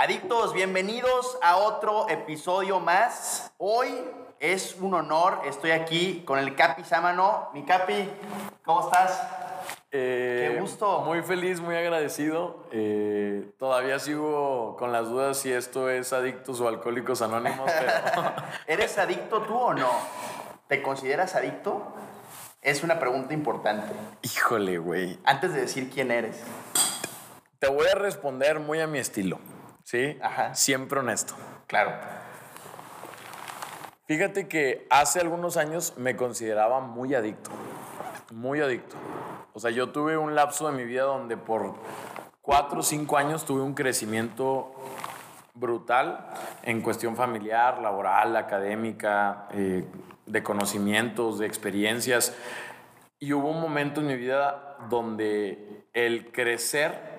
Adictos, bienvenidos a otro episodio más. Hoy es un honor, estoy aquí con el Capi Sámano. Mi Capi, ¿cómo estás? Eh, Qué gusto. Muy feliz, muy agradecido. Eh, todavía sigo con las dudas si esto es adictos o alcohólicos anónimos, pero ¿Eres adicto tú o no? ¿Te consideras adicto? Es una pregunta importante. híjole, güey. Antes de decir quién eres. Te voy a responder muy a mi estilo, ¿sí? Ajá. Siempre honesto. Claro. Fíjate que hace algunos años me consideraba muy adicto, muy adicto. O sea, yo tuve un lapso de mi vida donde por cuatro o cinco años tuve un crecimiento brutal en cuestión familiar, laboral, académica, eh, de conocimientos, de experiencias. Y hubo un momento en mi vida donde el crecer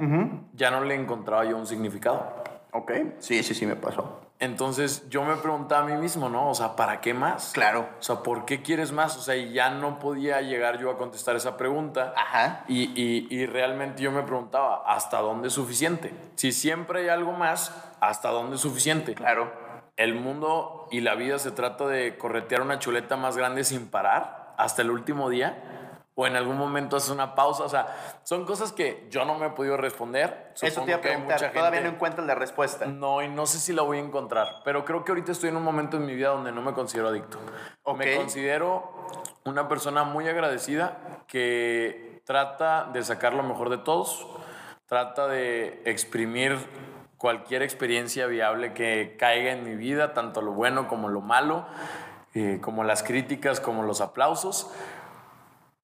ya no le encontraba yo un significado. Ok. Sí, sí, sí, me pasó. Entonces yo me preguntaba a mí mismo, ¿no? O sea, ¿para qué más? Claro. O sea, ¿por qué quieres más? O sea, y ya no podía llegar yo a contestar esa pregunta. Ajá. Y, y- y realmente yo me preguntaba, ¿hasta dónde es suficiente? Si siempre hay algo más, ¿hasta dónde es suficiente? Claro. El mundo y la vida se trata de corretear una chuleta más grande sin parar hasta el último día. O en algún momento haces una pausa. O sea, son cosas que yo no me he podido responder. Eso Supongo te iba a que preguntar. mucha Todavía gente- no encuentras la respuesta. no, y no sé si la voy a encontrar, pero creo que ahorita estoy en un momento en mi vida donde no me considero adicto. Ok. Me considero una persona muy agradecida que trata de sacar lo mejor de todos, trata de exprimir cualquier experiencia viable que caiga en mi vida, tanto lo bueno como lo malo, eh, como las críticas, como los aplausos.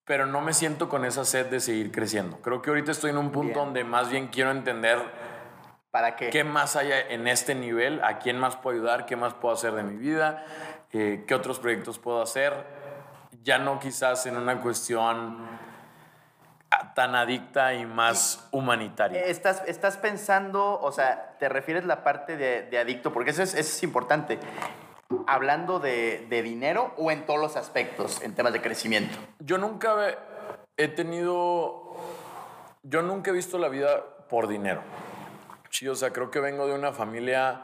Pero no me siento con esa sed de seguir creciendo. Creo que ahorita estoy en un punto Bien. donde más bien quiero entender ¿Para qué? ¿Qué más hay en este nivel? ¿A quién más puedo ayudar? ¿Qué más puedo hacer de mi vida? Eh, ¿Qué otros proyectos puedo hacer? Ya no quizás en una cuestión tan adicta y más humanitaria. Estás, estás pensando, o sea, te refieres la parte de, de adicto, porque eso es, eso es importante. Hablando de, de dinero o en todos los aspectos, en temas de crecimiento. Yo nunca he- tenido, yo nunca he visto la vida por dinero. Sí, o sea, creo que vengo de una familia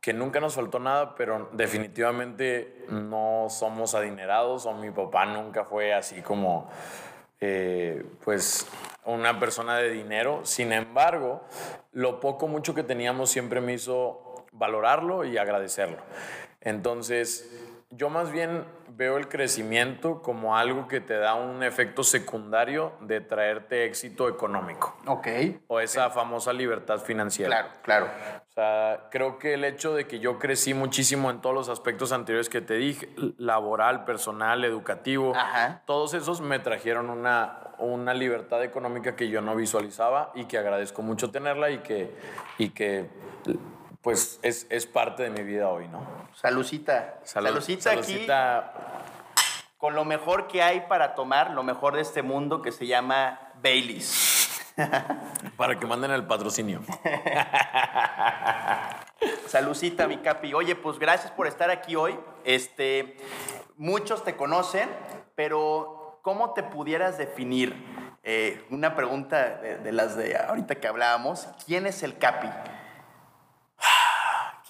que nunca nos faltó nada, pero definitivamente no somos adinerados o mi papá nunca fue así como, eh, pues, una persona de dinero. Sin embargo, lo poco mucho que teníamos siempre me hizo valorarlo y agradecerlo. Entonces, yo más bien veo el crecimiento como algo que te da un efecto secundario de traerte éxito económico Ok. o esa famosa libertad financiera. Claro, claro. O sea, creo que el hecho de que yo crecí muchísimo en todos los aspectos anteriores que te dije, laboral, personal, educativo, Ajá. todos esos me trajeron una, una libertad económica que yo no visualizaba y que agradezco mucho tenerla y que, y que pues es, es parte de mi vida hoy, ¿no? Salucita. Salud- Salucita aquí saludcita. con lo mejor que hay para tomar, lo mejor de este mundo que se llama Baileys. para que manden el patrocinio. Salucita, mi capi. Oye, pues gracias por estar aquí hoy. Este, muchos te conocen, pero ¿cómo te pudieras definir? Eh, una pregunta de, de las de ahorita que hablábamos. ¿Quién es el capi?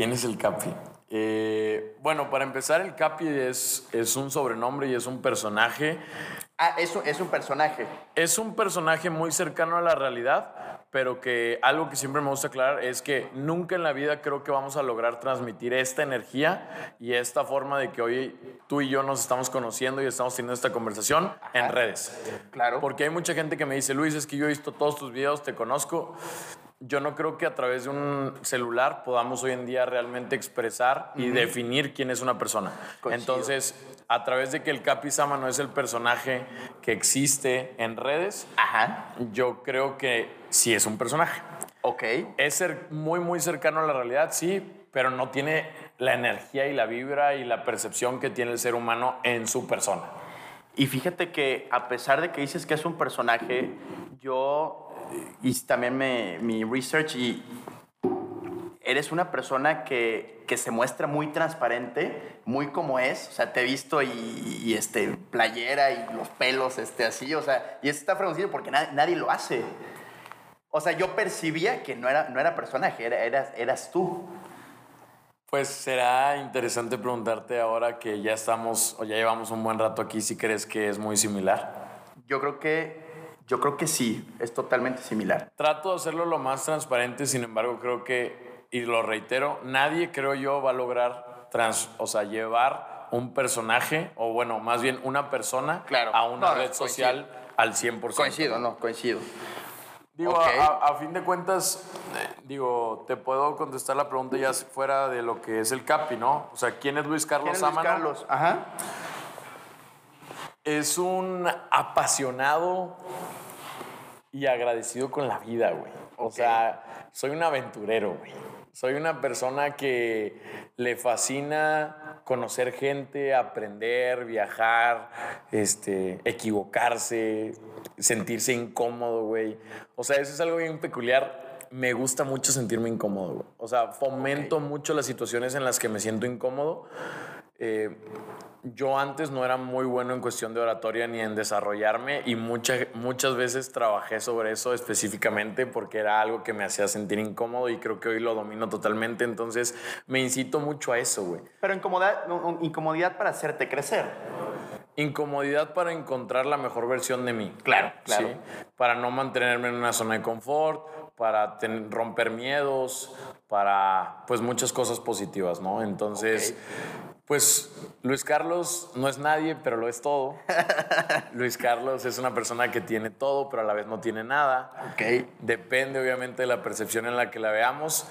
¿Quién es el Capi? Eh, bueno, para empezar, el Capi es, es un sobrenombre y es un personaje. Ah, es un, es un personaje. Es un personaje muy cercano a la realidad, pero que algo que siempre me gusta aclarar es que nunca en la vida creo que vamos a lograr transmitir esta energía y esta forma de que hoy tú y yo nos estamos conociendo y estamos teniendo esta conversación en redes. Claro. Porque hay mucha gente que me dice, Luis, es que yo he visto todos tus videos, te conozco. Yo no creo que a través de un celular podamos hoy en día realmente expresar y definir quién es una persona. Coincido. Entonces, a través de que el Capi Sama no es el personaje que existe en redes, Ajá. yo creo que sí es un personaje. Ok. Es ser muy, muy cercano a la realidad, sí, pero no tiene la energía y la vibra y la percepción que tiene el ser humano en su persona. Y fíjate que a pesar de que dices que es un personaje, yo hice también me- mi research y eres una persona que, que se muestra muy transparente, muy como es. O sea, te he visto y, y, este, playera y los pelos este, así. O sea, y eso está fregoncillo porque na- nadie lo hace. O sea, yo percibía que no era, no era personaje, era, eras, eras tú. Pues será interesante preguntarte ahora que ya estamos o ya llevamos un buen rato aquí si crees que es muy similar. Yo creo que yo creo que sí, es totalmente similar. Trato de hacerlo lo más transparente, sin embargo, creo que y lo reitero, nadie creo yo va a lograr trans, o sea, llevar un personaje o bueno, más bien una persona Claro. a una No, red coincido. social al 100%. Coincido, no, coincido. Digo, a, fin de cuentas, eh, digo, te puedo contestar la pregunta ya fuera de lo que es el CAPI, ¿no? O sea, ¿quién es Luis Carlos ¿Quién es Luis? Carlos? Ajá. Es un apasionado y agradecido con la vida, güey. O sea, soy un aventurero, güey. Soy una persona que le fascina conocer gente, aprender, viajar, este, equivocarse, sentirse incómodo, güey. O sea, eso es algo bien peculiar. Me gusta mucho sentirme incómodo, güey. O sea, fomento mucho las situaciones en las que me siento incómodo. Eh, yo antes no era muy bueno en cuestión de oratoria ni en desarrollarme y mucha- muchas veces trabajé sobre eso específicamente porque era algo que me hacía sentir incómodo y creo que hoy lo domino totalmente. Entonces me incito mucho a eso, güey. Pero incomodidad, incomodidad para hacerte crecer. Incomodidad para encontrar la mejor versión de mí. Claro, claro. ¿sí? Para no mantenerme en una zona de confort, para ten- romper miedos, para pues muchas cosas positivas, ¿no? Entonces, pues Luis Carlos no es nadie, pero lo es todo. Luis Carlos es una persona que tiene todo, pero a la vez no tiene nada. Ok. Depende obviamente de la percepción en la que la veamos,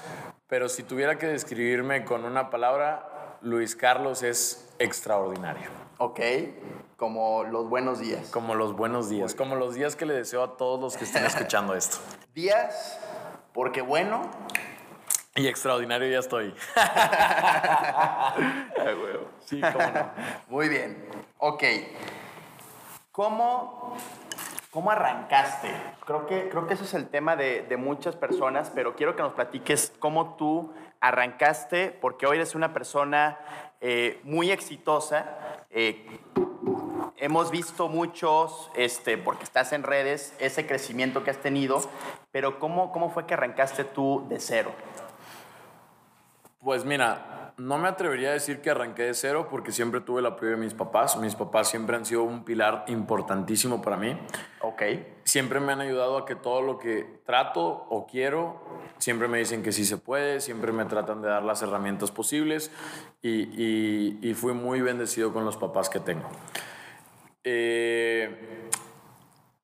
pero si tuviera que describirme con una palabra, Luis Carlos es extraordinario. Ok. Como los buenos días. Como los buenos días, como los días que le deseo a todos los que estén escuchando esto. Días, porque bueno. Y extraordinario ya estoy. Sí, cómo no. Muy bien. Ok. ¿Cómo, cómo arrancaste? Creo que, creo que ese es el tema de, de muchas personas, pero quiero que nos platiques cómo tú arrancaste, porque hoy eres una persona eh, muy exitosa. eh, hemos visto muchos, este, porque estás en redes, ese crecimiento que has tenido, pero ¿cómo, cómo fue que arrancaste tú de cero? Pues mira, no me atrevería a decir que arranqué de cero porque siempre tuve el apoyo de mis papás. Mis papás siempre han sido un pilar importantísimo para mí. Ok. Siempre me han ayudado a que todo lo que trato o quiero, siempre me dicen que sí se puede, siempre me tratan de dar las herramientas posibles y, y- y fui muy bendecido con los papás que tengo. Eh,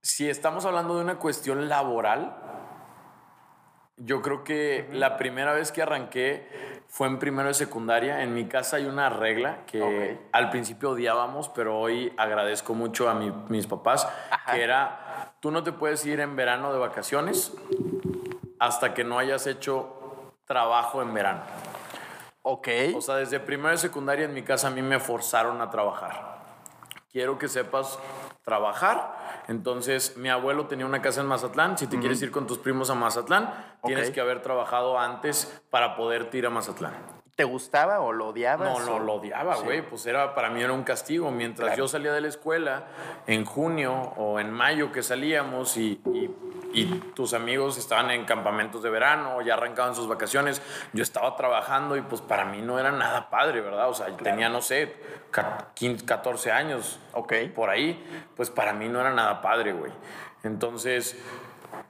si estamos hablando de una cuestión laboral, yo creo que la primera vez que arranqué fue en primero de secundaria. En mi casa hay una regla que Ok. al principio odiábamos, pero hoy agradezco mucho a mi- mis papás, Ajá. que era, tú no te puedes ir en verano de vacaciones hasta que no hayas hecho trabajo en verano. Ok. O sea, desde primero de secundaria en mi casa a mí me forzaron a trabajar. Quiero que sepas trabajar. Entonces, mi abuelo tenía una casa en Mazatlán. Si te quieres ir con tus primos a Mazatlán, tienes que haber trabajado antes para poderte ir a Mazatlán. ¿Te gustaba o lo odiabas? No, no, o- lo odiaba, Sí. güey. Pues era, para mí era un castigo. Mientras Claro. yo salía de la escuela, en junio o en mayo que salíamos y, y- y tus amigos estaban en campamentos de verano ya arrancaban sus vacaciones, yo estaba trabajando y pues para mí no era nada padre, ¿verdad? O sea, tenía, no sé, ca- 15, 14 años Ok. por ahí, pues para mí no era nada padre, güey. Entonces,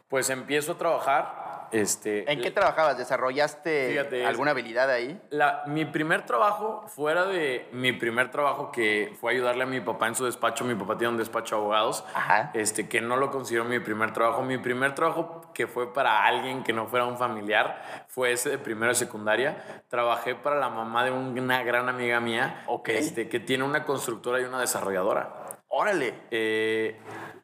pues empiezo a trabajar. Este, ¿En qué trabajabas? ¿Desarrollaste Fíjate, alguna habilidad ahí? la- mi primer trabajo, fuera de mi primer trabajo que fue ayudarle a mi papá en su despacho, mi papá tiene un despacho de abogados, Ajá. este, que no lo considero mi primer trabajo. Mi primer trabajo que fue para alguien que no fuera un familiar fue ese de primero de secundaria. Trabajé para la mamá de una gran amiga mía, Ok. este, que tiene una constructora y una desarrolladora. Órale. Eh,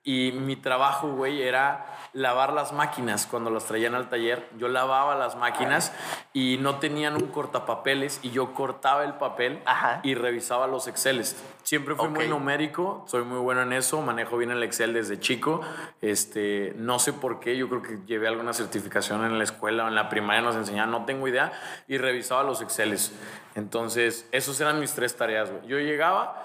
y mi trabajo, güey, era lavar las máquinas cuando las traían al taller. Yo lavaba las máquinas y no tenían un cortapapeles y yo cortaba el papel Ajá. y revisaba los Exceles. Siempre fui muy Ok. numérico, soy muy bueno en eso, manejo bien el Excel desde chico. Este, no sé por qué, yo creo que llevé alguna certificación en la escuela o en la primaria nos enseñaban, no tengo idea, y revisaba los Exceles. Entonces, esos eran mis tres tareas, güey. Yo llegaba,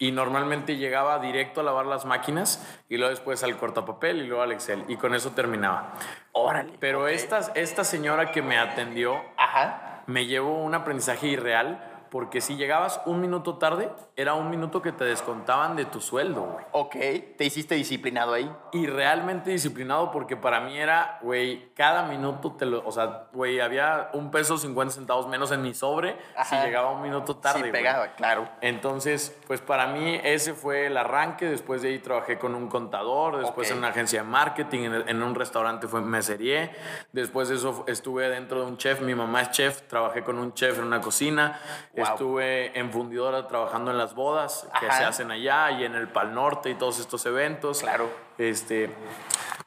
Y normalmente llegaba directo a lavar las máquinas y luego después al cortapapel y luego al Excel. Y con eso terminaba. Órale. Pero ok. esta, esta señora que me atendió Ajá. me llevó un aprendizaje irreal porque si llegabas un minuto tarde, era un minuto que te descontaban de tu sueldo, güey. Ok. Te hiciste disciplinado ahí. Y realmente disciplinado porque para mí era, güey, cada minuto te lo... O sea, güey, había un peso 50 centavos menos en mi sobre si llegaba un minuto tarde, sí, güey. pegaba, claro. Entonces, pues para mí ese fue el arranque. Después de ahí trabajé con un contador, después en una agencia de marketing, en, en un restaurante fue mesería. Después de eso estuve dentro de un chef. Mi mamá es chef, trabajé con un chef en una cocina. Wow. Estuve en fundidora trabajando en las bodas que Ajá. se hacen allá y en el Pal Norte y todos estos eventos. Claro. Este,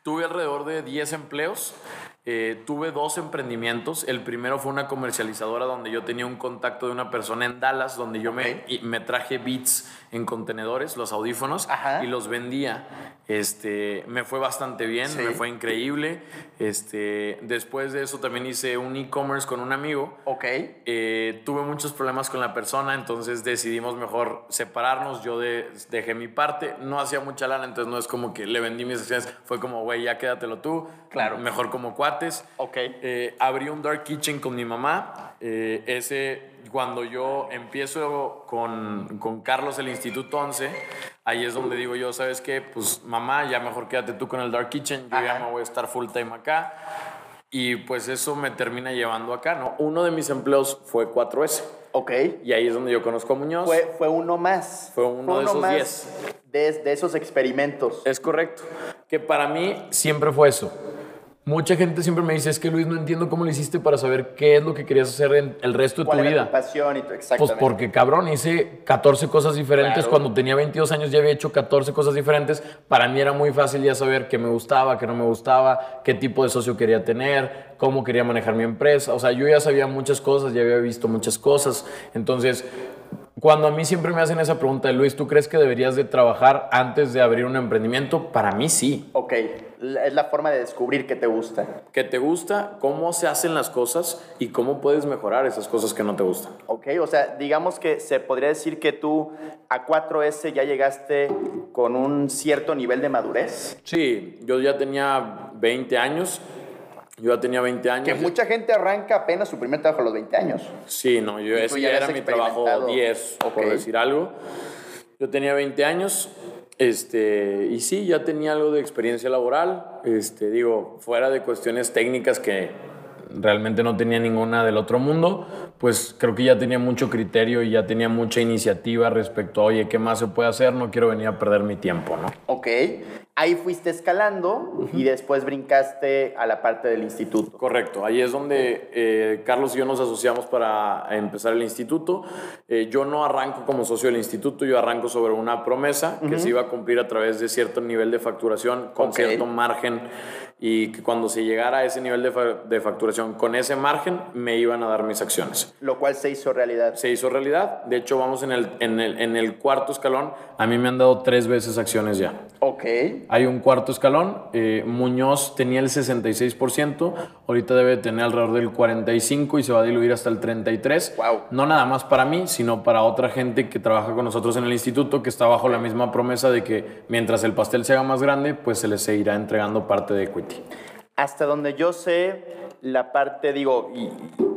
tuve alrededor de 10 empleos. Eh, tuve dos emprendimientos. El primero fue una comercializadora donde yo tenía un contacto de una persona en Dallas, donde yo me, me traje beats en contenedores, los audífonos, Ajá. y los vendía. Este, me fue bastante bien, Sí. me fue increíble. Este, después de eso también hice un e-commerce con un amigo. Ok. Eh, tuve muchos problemas con la persona, entonces decidimos mejor separarnos. Yo de- dejé mi parte, no hacía mucha lana, entonces no es como que le vendí mis acciones. Fue como, güey, ya quédatelo tú. Claro. Mejor como Ok. Eh, abrí un dark kitchen con mi mamá. Eh, ese, cuando yo empiezo con, con Carlos el Instituto 11, ahí es donde digo yo, ¿sabes qué? Pues mamá, ya mejor quédate tú con el dark kitchen. Yo ya me voy a estar full time acá. Y pues eso me termina llevando acá, ¿no? Uno de mis empleos fue 4S. Ok. Y ahí es donde yo conozco a Muñoz. Fue, fue uno más. Fue uno de esos más 10. De, de esos experimentos. Es correcto. Que para mí siempre fue eso. Mucha gente siempre me dice, es que Luis, no entiendo cómo lo hiciste para saber qué es lo que querías hacer en el resto de tu ¿Cuál era vida. tu pasión y tu Pues porque cabrón, hice 14 cosas diferentes. Claro. Cuando tenía 22 años ya había hecho 14 cosas diferentes. Para mí era muy fácil ya saber qué me gustaba, qué no me gustaba, qué tipo de socio quería tener, cómo quería manejar mi empresa. O sea, yo ya sabía muchas cosas, ya había visto muchas cosas. Entonces, cuando a mí siempre me hacen esa pregunta Luis, ¿tú crees que deberías de trabajar antes de abrir un emprendimiento? Para mí sí. Ok. Es la forma de descubrir qué te gusta. ¿Qué te gusta? ¿Cómo se hacen las cosas? ¿Y cómo puedes mejorar esas cosas que no te gustan? Ok, o sea, digamos que se podría decir que tú a 4S ya llegaste con un cierto nivel de madurez. Sí, yo ya tenía 20 años. Yo ya tenía 20 años. Que mucha gente arranca apenas su primer trabajo a los 20 años. Sí, no, yo ese ya era mi trabajo experimentado. 10, Ok. por decir algo. Yo tenía 20 años, este, y sí, ya tenía algo de experiencia laboral, este, digo, fuera de cuestiones técnicas que realmente no tenía ninguna del otro mundo, pues creo que ya tenía mucho criterio y ya tenía mucha iniciativa respecto a, oye, ¿qué más se puede hacer? No quiero venir a perder mi tiempo, ¿no? Ok, ahí fuiste escalando y después brincaste a la parte del instituto. Correcto, ahí es donde eh, Carlos y yo nos asociamos para empezar el instituto. Eh, yo no arranco como socio del instituto, yo arranco sobre una promesa que se iba a cumplir a través de cierto nivel de facturación con cierto margen y que cuando se llegara a ese nivel de, fa- de facturación con ese margen me iban a dar mis acciones. Lo cual se hizo realidad. Se hizo realidad, de hecho vamos en el, en el, en el cuarto escalón, a mí me han dado tres veces acciones ya. Ok, Hay un cuarto escalón. eh, Muñoz tenía el 66%, ahorita debe tener alrededor del 45% y se va a diluir hasta el 33%. Wow. No nada más para mí, sino para otra gente que trabaja con nosotros en el instituto, que está bajo la misma promesa de que mientras el pastel se haga más grande, pues se les seguirá entregando parte de equity. Hasta donde yo sé, la parte, digo, y,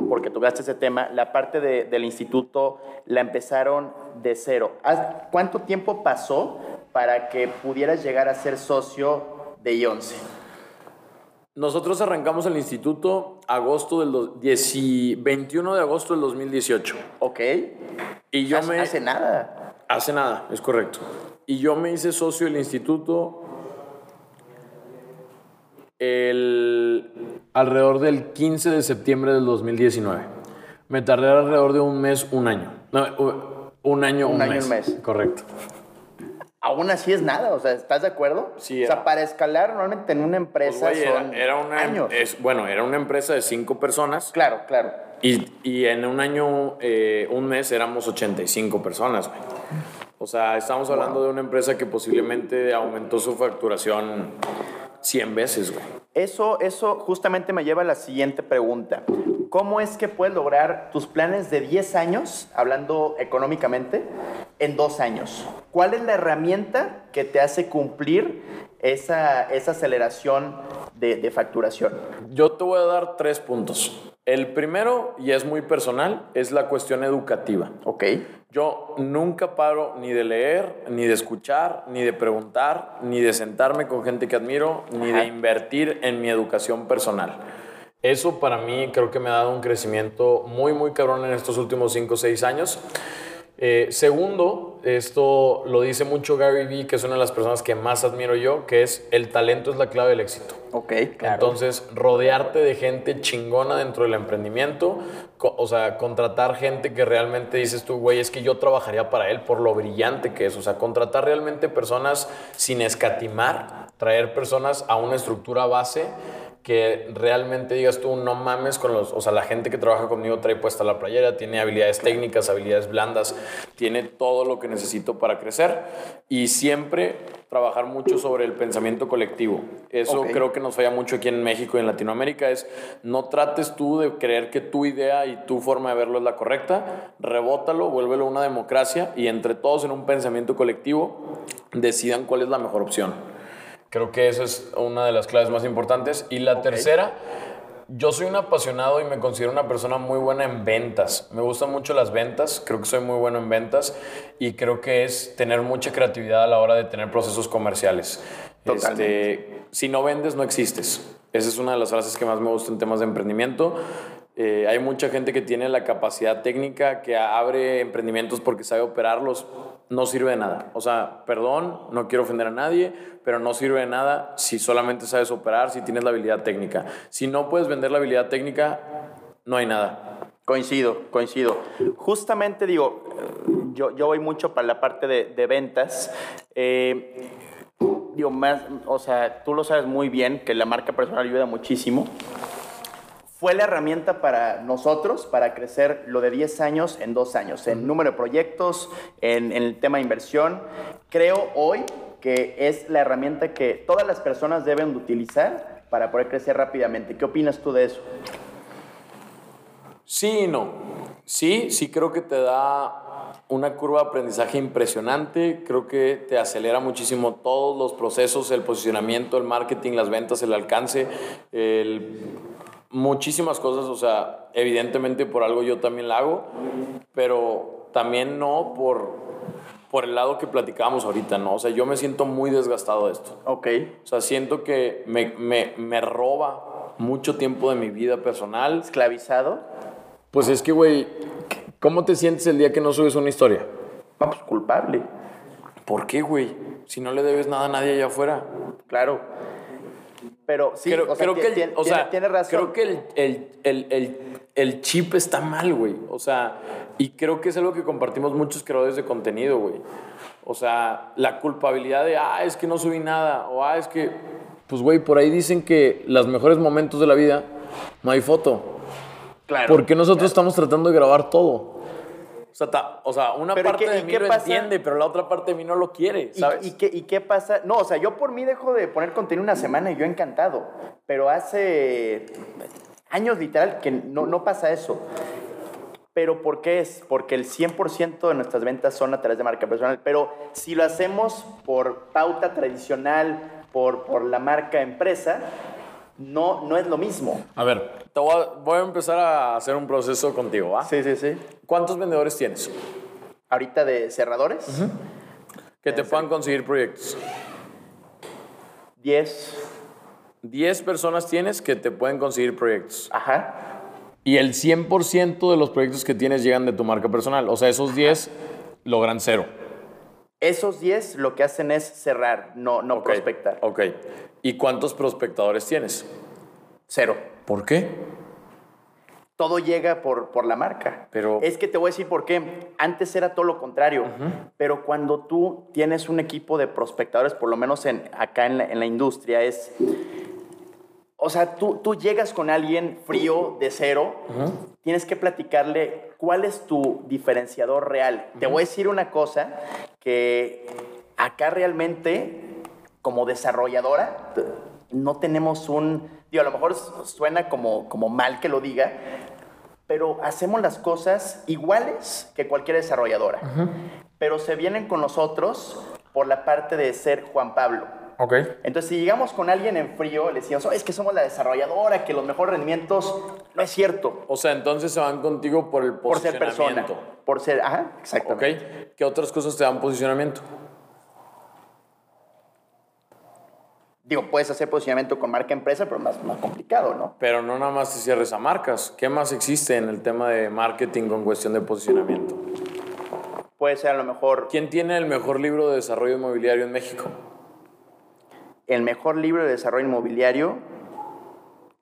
porque tocaste ese tema, la parte de- del instituto la empezaron de cero. ¿Haz- ¿Cuánto tiempo pasó para que pudieras llegar a ser socio de I11? Nosotros arrancamos el instituto agosto del do- 10 21 de agosto del 2018. Ok, Y yo hace, me... hace nada. Hace nada, es correcto. Y yo me hice socio del instituto el, alrededor del 15 de septiembre del 2019. Me tardé alrededor de un mes, un año. No, un año, Un un, año, mes. un mes. Correcto. Aún así es nada, o sea, ¿estás de acuerdo? Sí, O sea, para escalar normalmente en una Pues, empresa güey, era, son era una, años. es- bueno, era una empresa de cinco personas Claro, claro. y, y en un año, eh, un mes éramos 85 personas, güey. O sea, estamos hablando de una empresa que posiblemente aumentó su facturación 100 veces, güey. Eso, eso justamente me lleva a la siguiente pregunta. ¿Cómo es que puedes lograr tus planes de 10 años, hablando económicamente, en dos años. ¿Cuál es la herramienta que te hace cumplir esa, esa aceleración de, de facturación? Yo te voy a dar tres puntos. El primero, y es muy personal, es la cuestión educativa. Ok. Yo nunca paro ni de leer, ni de escuchar, ni de preguntar, ni de sentarme con gente que admiro, ni de invertir en mi educación personal. Eso para mí creo que me ha dado un crecimiento muy, muy cabrón en estos últimos 5 o 6 años. Eh, segundo, esto lo dice mucho Gary Vee, que es una de las personas que más admiro yo, que es el talento es la clave del éxito. Ok, claro. Entonces, rodearte de gente chingona dentro del emprendimiento, o sea, contratar gente que realmente dices tú, güey, es que yo trabajaría para él por lo brillante que es, o sea, contratar realmente personas sin escatimar, traer personas a una estructura base que realmente digas tú, no mames con los, o sea, la gente que trabaja conmigo trae puesta la playera, tiene habilidades técnicas, habilidades blandas, tiene todo lo que necesito para crecer y siempre trabajar mucho sobre el pensamiento colectivo. Eso creo que nos falla mucho aquí en México y en Latinoamérica es no trates tú de creer que tu idea y tu forma de verlo es la correcta, rebótalo, vuélvelo una democracia y entre todos en un pensamiento colectivo decidan cuál es la mejor opción. Creo que esa es una de las claves más importantes. Y la tercera, yo soy un apasionado y me considero una persona muy buena en ventas. Me gustan mucho las ventas, creo que soy muy bueno en ventas y creo que es tener mucha creatividad a la hora de tener procesos comerciales. Totalmente. Este, si no vendes, no existes. Esa es una de las frases que más me gusta en temas de emprendimiento. Eh, hay mucha gente que tiene la capacidad técnica, que abre emprendimientos porque sabe operarlos. No sirve de nada. O sea, perdón, no quiero ofender a nadie, pero no sirve de nada si solamente sabes operar, si tienes la habilidad técnica. Si no puedes vender la habilidad técnica, no hay nada. Coincido, coincido. Justamente digo, yo, yo voy mucho para la parte de, de ventas. Eh, digo, más, o sea, tú lo sabes muy bien que la marca personal ayuda muchísimo. Fue la herramienta para nosotros para crecer lo de 10 años en 2 años, en número de proyectos, en, en el tema de inversión. Creo hoy que es la herramienta que todas las personas deben de utilizar para poder crecer rápidamente. ¿Qué opinas tú de eso? Sí y no. Sí, sí creo que te da una curva de aprendizaje impresionante. Creo que te acelera muchísimo todos los procesos, el posicionamiento, el marketing, las ventas, el alcance, el- muchísimas cosas. O sea, evidentemente por algo yo también la hago, pero también no por, por el lado que platicábamos ahorita, ¿no? O sea, yo me siento muy desgastado de esto. Ok. O sea, siento que me, me, me roba mucho tiempo de mi vida personal. Esclavizado. Pues es que, güey, ¿cómo te sientes el día que no subes una historia? Vamos, culpable. ¿Por qué, güey? Si no le debes nada a nadie allá afuera. Claro. Pero sí, creo, o sea, creo que, el- o sea, tiene razón. creo que el, el, el, el, chip está mal, güey. O sea, y creo que es algo que compartimos muchos creadores de contenido, güey. O sea, la culpabilidad de, ah, es que no subí nada, o ah, es que... Pues, güey, por ahí dicen que los mejores momentos de la vida no hay foto. claro. ¿Por qué nosotros estamos tratando de grabar todo? O sea, ta- o sea una ¿y parte qué- de y mí lo pasa? entiende, pero la otra parte de mí no lo quiere, ¿Y, ¿sabes? y qué, ¿Y qué pasa? No, o sea, yo por mí dejo de poner contenido una semana y yo encantado. Pero hace años literal que no, no pasa eso. Pero ¿por qué es? Porque el 100% de nuestras ventas son a través de marca personal. Pero si lo hacemos por pauta tradicional, por, por la marca empresa, no, no es lo mismo. A ver, te voy a, voy a empezar a hacer un proceso contigo, ¿va? Sí, sí, sí. ¿Cuántos vendedores tienes Ahorita de cerradores, que te puedan conseguir proyectos? 10. 10 personas tienes que te pueden conseguir proyectos. Ajá. Y el 100% de los proyectos que tienes llegan de tu marca personal. O sea, esos 10 logran cero. Esos 10 lo que hacen es cerrar, no, no Ok, prospectar. Ok. ¿Y cuántos prospectadores tienes? Cero. ¿Por qué? Todo llega por, por la marca. Pero- Es que te voy a decir por qué. Antes era todo lo contrario. Pero cuando tú tienes un equipo de prospectadores, por lo menos en, acá en la, en la industria, es... O sea, tú, tú llegas con alguien frío, de cero, tienes que platicarle cuál es tu diferenciador real. Te voy a decir una cosa, que acá realmente, como desarrolladora, no tenemos un... Digo, a lo mejor suena como, como mal que lo diga, pero hacemos las cosas iguales que cualquier desarrolladora. pero se vienen con nosotros por la parte de ser Juan Pablo. Ok. Entonces, si llegamos con alguien en frío, le decimos, "Oh, es que somos la desarrolladora, que los mejores rendimientos, no es cierto. O sea, entonces se van contigo por el Por ser persona. posicionamiento. Por ser, ajá, Ok. exactamente. ¿Qué otras cosas te dan posicionamiento? Digo, puedes hacer posicionamiento con marca empresa, pero más, más complicado, ¿no? Pero no nada más te cierres a marcas. ¿Qué más existe en el tema de marketing con cuestión de posicionamiento? Puede ser a lo mejor ¿Quién tiene el mejor libro de desarrollo inmobiliario en México? El mejor libro de desarrollo inmobiliario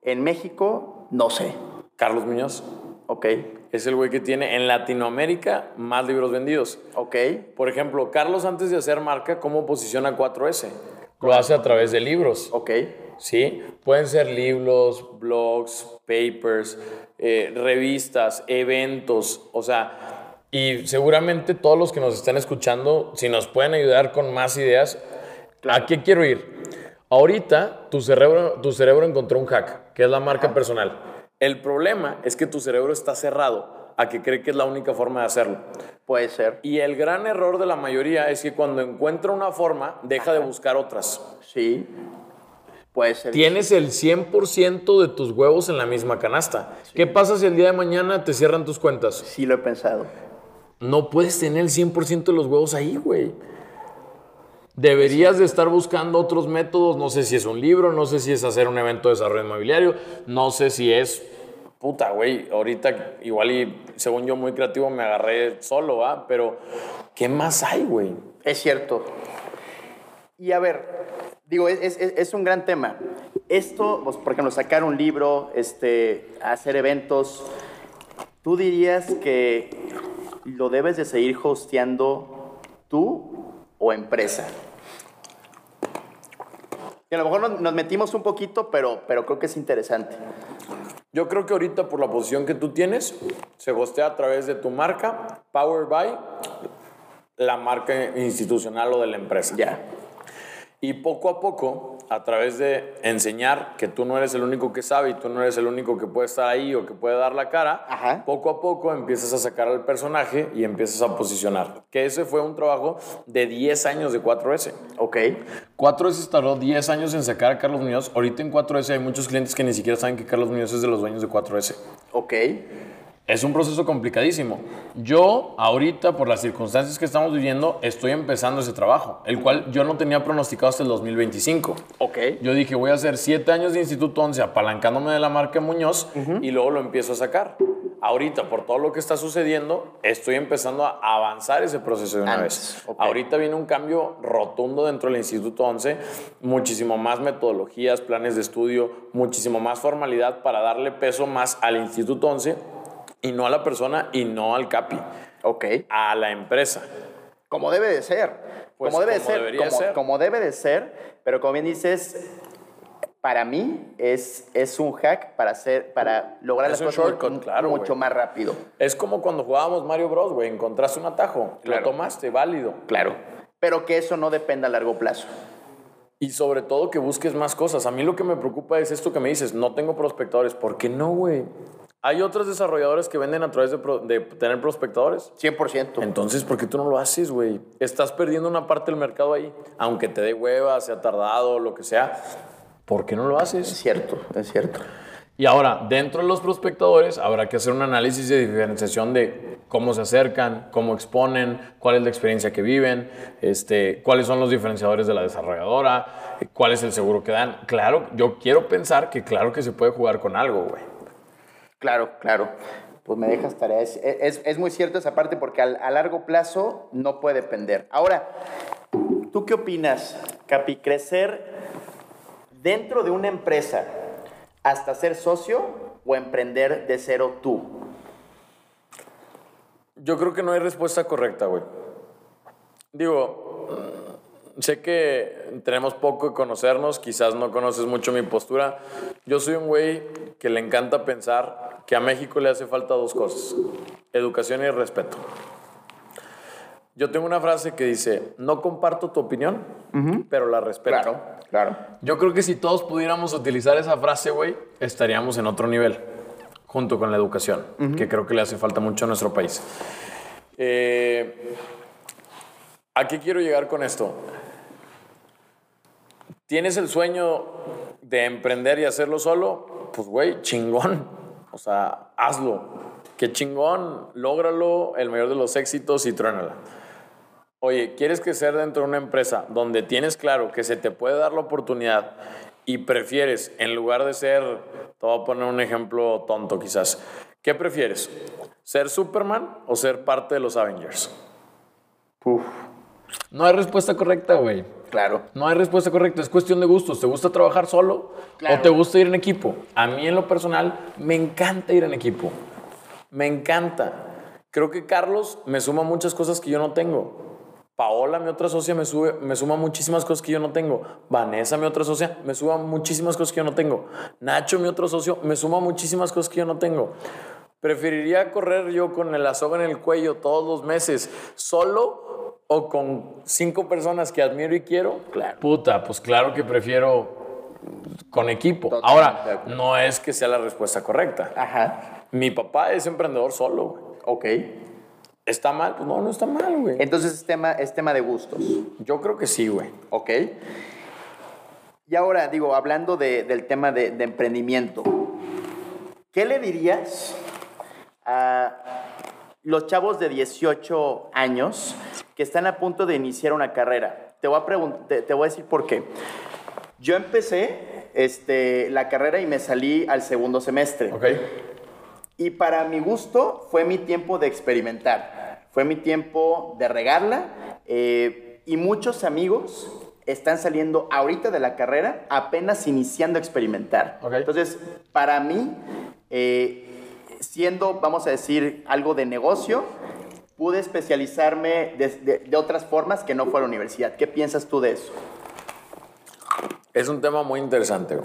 en México, no sé. Carlos Muñoz. Ok, Es el güey que tiene en Latinoamérica más libros vendidos. ok, Por ejemplo, Carlos antes de hacer marca, ¿cómo posiciona 4S? Lo hace a través de libros. ok. ¿sí? Pueden ser libros, blogs, papers, eh, revistas, eventos, o sea, y seguramente todos los que nos están escuchando, si nos pueden ayudar con más ideas, ¿a qué quiero ir? Ahorita tu cerebro, tu cerebro encontró un hack, que es la marca personal. El problema es que tu cerebro está cerrado a que cree que es la única forma de hacerlo. Puede ser. Y el gran error de la mayoría es que cuando encuentra una forma, deja de buscar otras. Sí. Puede ser. Tienes el 100% de tus huevos en la misma canasta. ¿Qué pasa si el día de mañana te cierran tus cuentas? Sí, lo he pensado. No puedes tener el 100% de los huevos ahí, güey. Deberías de estar buscando otros métodos. No sé si es un libro, no sé si es hacer un evento de desarrollo inmobiliario, no sé si es... Puta, güey, ahorita igual y según yo muy creativo me agarré solo, ¿ah? Pero, ¿qué más hay, güey? Es cierto. Y a ver, digo, es, es- es un gran tema. Esto, pues, por ejemplo, sacar un libro, este, hacer eventos, ¿tú dirías que lo debes de seguir hosteando tú o empresa? Que a lo mejor nos, metimos un poquito, pero, pero creo que es interesante. Yo creo que ahorita por la posición que tú tienes, se hostea a través de tu marca, Power by la marca institucional o de la empresa. Ya. Y poco a poco, a través de enseñar que tú no eres el único que sabe y tú no eres el único que puede estar ahí o que puede dar la cara, Ajá. poco a poco empiezas a sacar al personaje y empiezas a posicionar. Que ese fue un trabajo de 10 años de 4S. Ok. 4S tardó 10 años en sacar a Carlos Muñoz. Ahorita en 4S hay muchos clientes que ni siquiera saben que Carlos Muñoz es de los dueños de 4S. Ok. Es un proceso complicadísimo. Yo, ahorita, por las circunstancias que estamos viviendo, estoy empezando ese trabajo, el cual yo no tenía pronosticado hasta el 2025. Ok. Yo dije, voy a hacer 7 años de Instituto 11 apalancándome de la marca Muñoz y luego lo empiezo a sacar. Ahorita, por todo lo que está sucediendo, estoy empezando a avanzar ese proceso de una Antes, vez. ok. Ahorita viene un cambio rotundo dentro del Instituto 11, muchísimo más metodologías, planes de estudio, muchísimo más formalidad para darle peso más al Instituto 11 y no a la persona y no al CAPI, Ok. a la empresa. Como debe de ser. Pues como debe de ser. debería Como, ser. como debe de ser. Pero como bien dices, para mí es, es un hack para hacer, para lograr Es las cosas shortcut, claro, mucho más rápido. Es como cuando jugábamos Mario Bros, güey, encontraste un atajo, Claro. lo tomaste, válido. Claro. Pero que eso no dependa a largo plazo. Y sobre todo que busques más cosas. A mí lo que me preocupa es esto que me dices, no tengo prospectores. ¿Por qué no, güey? Hay otros desarrolladores que venden a través de, pro- de tener prospectores. 100%. Entonces, ¿por qué tú no lo haces, güey? Estás perdiendo una parte del mercado ahí. Aunque te dé hueva, sea tardado, lo que sea. ¿Por qué no lo Es haces? cierto, es cierto. Y ahora, dentro de los prospectadores, habrá que hacer un análisis de diferenciación de cómo se acercan, cómo exponen, cuál es la experiencia que viven, este, cuáles son los diferenciadores de la desarrolladora, eh, cuál es el seguro que dan. Claro, yo quiero pensar que claro que se puede jugar con algo, güey. Claro, claro. Pues me dejas tarea. Es, es- muy cierto esa parte porque a largo plazo no puede depender. Ahora, ¿tú qué opinas, Capi? ¿Crecer dentro de una empresa hasta ser socio o emprender de cero tú? Yo creo que no hay respuesta correcta, güey. Digo, mm, sé que tenemos poco de conocernos, quizás no conoces mucho mi postura. Yo soy un güey que le encanta pensar que a México le hace falta dos cosas, educación y respeto. Yo tengo una frase que dice, no comparto tu opinión, pero la respeto. Claro, claro. Yo creo que si todos pudiéramos utilizar esa frase, güey, estaríamos en otro nivel, junto con la educación, que creo que le hace falta mucho a nuestro país. Eh, ¿A qué quiero llegar con esto? ¿Tienes el sueño de emprender y hacerlo solo? Pues, güey, chingón. O sea, hazlo. Qué chingón, lógralo, el mayor de los éxitos y truénala. Oye, ¿quieres crecer dentro de una empresa donde tienes claro que se te puede dar la oportunidad y prefieres, en lugar de ser, te voy a poner un ejemplo tonto quizás, ¿qué prefieres? ¿Ser Superman o ser parte de los Avengers? Uf, No hay respuesta correcta, güey. Claro. No hay respuesta correcta, es cuestión de gustos. ¿Te gusta trabajar solo Claro. o te gusta ir en equipo? A mí en lo personal me encanta ir en equipo. Me encanta. Creo que Carlos me suma muchas cosas que yo no tengo. Paola, mi otra socia, me, sube, me suma muchísimas cosas que yo no tengo. Vanessa, mi otra socia, me suma muchísimas cosas que yo no tengo. Nacho, mi otro socio, me suma muchísimas cosas que yo no tengo. ¿Preferiría correr yo con la soga en el cuello todos los meses solo o con cinco personas que admiro y quiero? Claro. Puta, pues claro que prefiero con equipo. Totalmente Ahora, no es que sea la respuesta correcta. Ajá. Mi papá es emprendedor solo, güey. Ok. ¿Está mal? Pues no, no está mal, güey. Entonces es tema, es tema de gustos. Yo creo que sí, güey. Ok. Y ahora, digo, hablando de- del tema de, de emprendimiento, ¿qué le dirías a los chavos de 18 años que están a punto de iniciar una carrera? Te voy a, te, te voy a decir por qué. Yo empecé este, la carrera y me salí al segundo semestre. Ok. Y para mi gusto fue mi tiempo de experimentar, fue mi tiempo de regarla eh, y muchos amigos están saliendo ahorita de la carrera apenas iniciando a experimentar. Ok. Entonces, para mí, eh, siendo, vamos a decir, algo de negocio, pude especializarme de, otras formas que no fue a la universidad. ¿Qué piensas tú de eso? Es un tema muy interesante.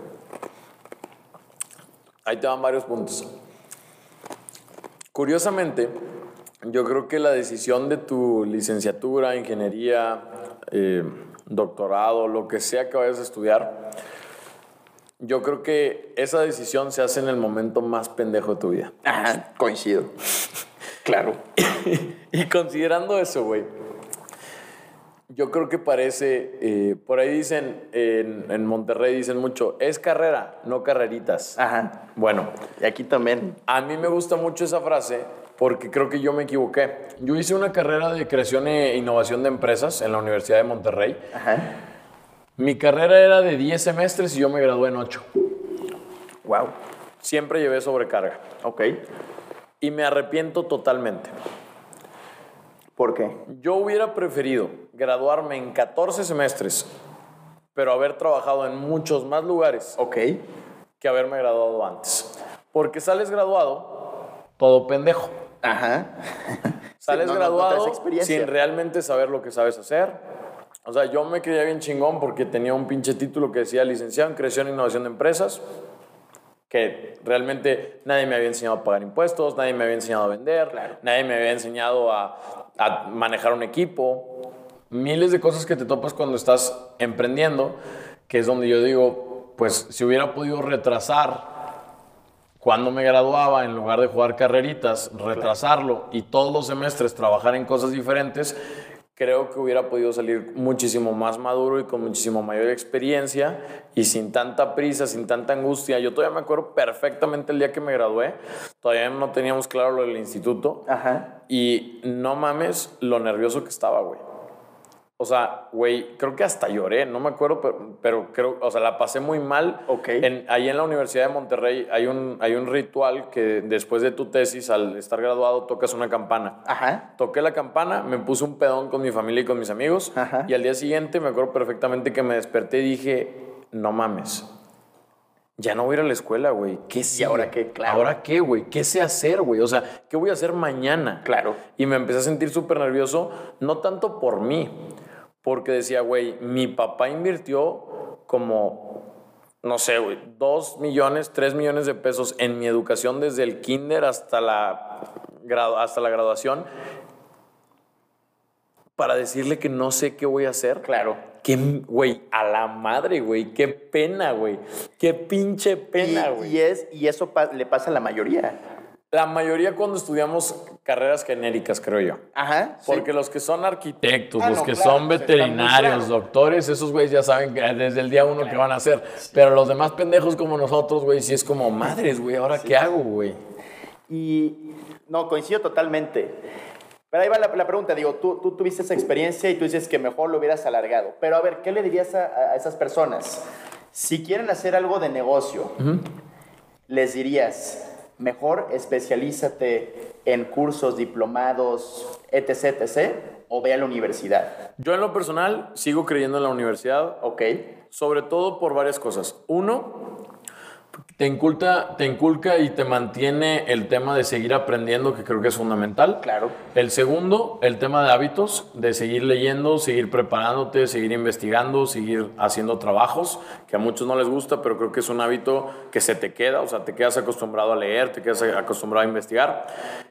Ahí te van varios puntos. Curiosamente, yo creo que la decisión de tu licenciatura, ingeniería, eh, doctorado, lo que sea que vayas a estudiar, yo creo que esa decisión se hace en el momento más pendejo de tu vida. Ajá, coincido. Claro. Y considerando eso, güey, yo creo que parece, eh, por ahí dicen, en, en Monterrey dicen mucho, es carrera, no carreritas. Ajá. Bueno, Y aquí también. a mí me gusta mucho esa frase porque creo que yo me equivoqué. Yo hice una carrera de creación e innovación de empresas en la Universidad de Monterrey. Ajá. Mi carrera era de 10 semestres y yo me gradué en 8. Wow. Siempre llevé sobrecarga Ok. y me arrepiento totalmente. ¿Por qué? Yo hubiera preferido graduarme en 14 semestres, pero haber trabajado en muchos más lugares Ok. que haberme graduado antes. Porque sales graduado, todo pendejo. Ajá. Sales no, no, no graduado sin realmente saber lo que sabes hacer. O sea, yo me creía bien chingón porque tenía un pinche título que decía licenciado en creación e innovación de empresas, que realmente nadie me había enseñado a pagar impuestos, nadie me había enseñado a vender, Claro. nadie me había enseñado a, a manejar un equipo. Miles de cosas que te topas cuando estás emprendiendo, que es donde yo digo, pues si hubiera podido retrasar cuando me graduaba, en lugar de jugar carreritas, retrasarlo y todos los semestres trabajar en cosas diferentes, creo que hubiera podido salir muchísimo más maduro y con muchísimo mayor experiencia y sin tanta prisa, sin tanta angustia. Yo todavía me acuerdo perfectamente el día que me gradué, todavía no teníamos claro lo del instituto Ajá. y no mames lo nervioso que estaba, güey. O sea, güey, creo que hasta lloré, no me acuerdo, pero, pero creo, o sea, la pasé muy mal. Ok. En, ahí en la Universidad de Monterrey hay un, hay un ritual que después de tu tesis, al estar graduado, tocas una campana. Ajá. Toqué la campana, me puse un pedón con mi familia y con mis amigos. Ajá. Y al día siguiente me acuerdo perfectamente que me desperté y dije, no mames. Ya no voy a ir a la escuela, güey. ¿Qué sigue? ahora qué? Claro. ¿Ahora qué, güey? ¿Qué sé hacer, güey? O sea, ¿qué voy a hacer mañana? Claro. Y me empecé a sentir súper nervioso, no tanto por mí, porque decía, güey, mi papá invirtió como, no sé, güey, dos millones, tres millones de pesos en mi educación desde el kinder hasta la, hasta la graduación para decirle que no sé qué voy a hacer. Claro. Qué, güey, a la madre, güey, qué pena, güey, qué pinche pena, Y, güey. y es, y eso pa- le pasa a la mayoría. La mayoría cuando estudiamos carreras genéricas, creo yo. Ajá. sí. Porque los que son arquitectos, Ah, los no, que claro, son pues, veterinarios, claro. doctores, esos güeyes ya saben que desde el día uno que van a hacer. Pero los demás pendejos como nosotros, güey, sí es como, madres, güey, ¿ahora qué hago, güey? Y no, coincido totalmente. Pero ahí va la, la pregunta, digo, tú, tú tuviste esa experiencia y tú dices que mejor lo hubieras alargado. Pero a ver, ¿qué le dirías a, a esas personas? Si quieren hacer algo de negocio, les dirías, mejor especialízate en cursos, diplomados, etc., etc., o ve a la universidad. Yo en lo personal sigo creyendo en la universidad, ¿Ok? sobre todo por varias cosas. Uno, te inculca, te inculca y te mantiene el tema de seguir aprendiendo, que creo que es fundamental. Claro. El segundo, el tema de hábitos, de seguir leyendo, seguir preparándote, seguir investigando, seguir haciendo trabajos, que a muchos no les gusta, pero creo que es un hábito que se te queda, o sea, te quedas acostumbrado a leer, te quedas acostumbrado a investigar.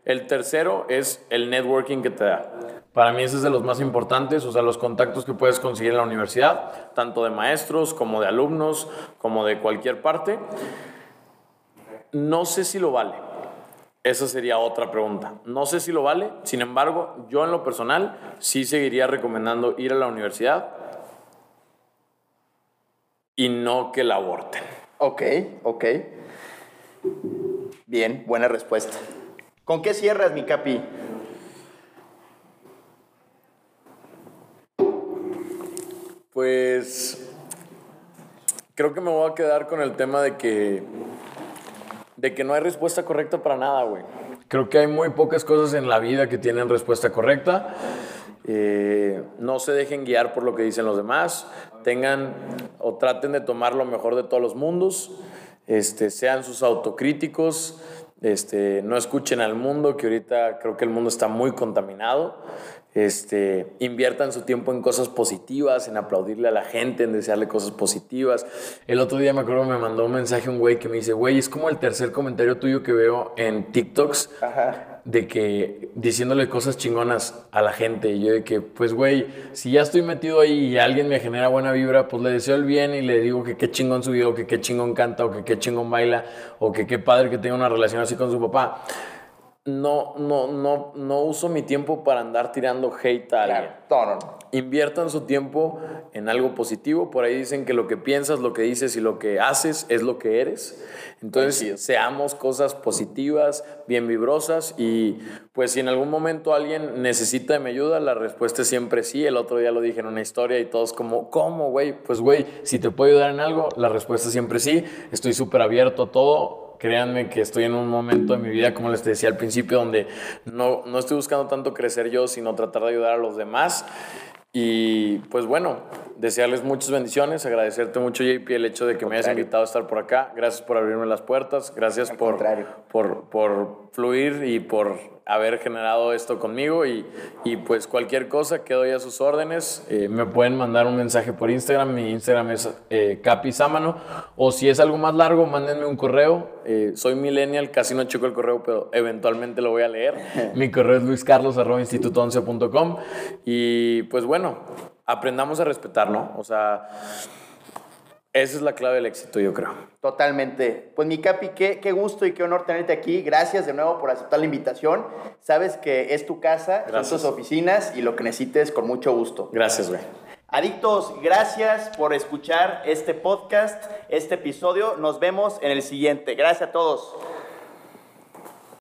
El tercero es el networking que te da. Para mí ese es de los más importantes, o sea, los contactos que puedes conseguir en la universidad, tanto de maestros como de alumnos, como de cualquier parte. No sé si lo vale. Esa sería otra pregunta. No sé si lo vale, sin embargo, yo en lo personal sí seguiría recomendando ir a la universidad y no que la aborten. Ok, ok. Bien, buena respuesta. ¿Con qué cierras, mi capi? Pues creo que me voy a quedar con el tema de que de que no hay respuesta correcta para nada, güey. Creo que hay muy pocas cosas en la vida que tienen respuesta correcta. Eh, no se dejen guiar por lo que dicen los demás. Tengan o traten de tomar lo mejor de todos los mundos. Este, sean sus autocríticos. Este, no escuchen al mundo, que ahorita creo que el mundo está muy contaminado. Este, inviertan su tiempo en cosas positivas, en aplaudirle a la gente, en desearle cosas positivas. El otro día me acuerdo me mandó un mensaje un güey que me dice, güey, es como el tercer comentario tuyo que veo en TikToks Ajá. de que diciéndole cosas chingonas a la gente. Y yo de que, pues, güey, si ya estoy metido ahí y alguien me genera buena vibra, pues le deseo el bien y le digo que qué chingón su video, que qué chingón canta, o que qué chingón baila, o que qué padre que tenga una relación así con su papá. No, no, no, no uso mi tiempo para andar tirando hate a alguien. Claro. No, no, no. Inviertan su tiempo en algo positivo. Por ahí dicen que lo que piensas, lo que dices y lo que haces es lo que eres. Entonces, seamos cosas positivas, bien vibrosas y pues si en algún momento alguien necesita de mi ayuda, la respuesta es siempre sí. El otro día lo dije en una historia y todos como, ¿cómo, güey? Pues, güey, si te puedo ayudar en algo, la respuesta es siempre sí. Estoy súper abierto a todo. Créanme que estoy en un momento de mi vida, como les decía al principio, donde no, no estoy buscando tanto crecer yo, sino tratar de ayudar a los demás. Y pues bueno, desearles muchas bendiciones, agradecerte mucho, JP, el hecho de que me hayas invitado a estar por acá. Gracias por abrirme las puertas, gracias por, por, por fluir y por haber generado esto conmigo. Y, y pues cualquier cosa, quedo ya a sus órdenes. Eh, me pueden mandar un mensaje por Instagram, mi Instagram es eh, Capi Sámano. O si es algo más largo, mándenme un correo. Eh, soy millennial, casi no checo el correo, pero eventualmente lo voy a leer. mi correo es luiscarlos.instituto11.com. Y pues bueno, aprendamos a respetar, ¿no? O sea, esa es la clave del éxito, yo creo. Totalmente. Pues mi Capi, qué, qué gusto y qué honor tenerte aquí. Gracias de nuevo por aceptar la invitación. Sabes que es tu casa, son tus oficinas y lo que necesites con mucho gusto. Gracias, güey. Adictos, gracias por escuchar este podcast, este episodio. Nos vemos en el siguiente. Gracias a todos.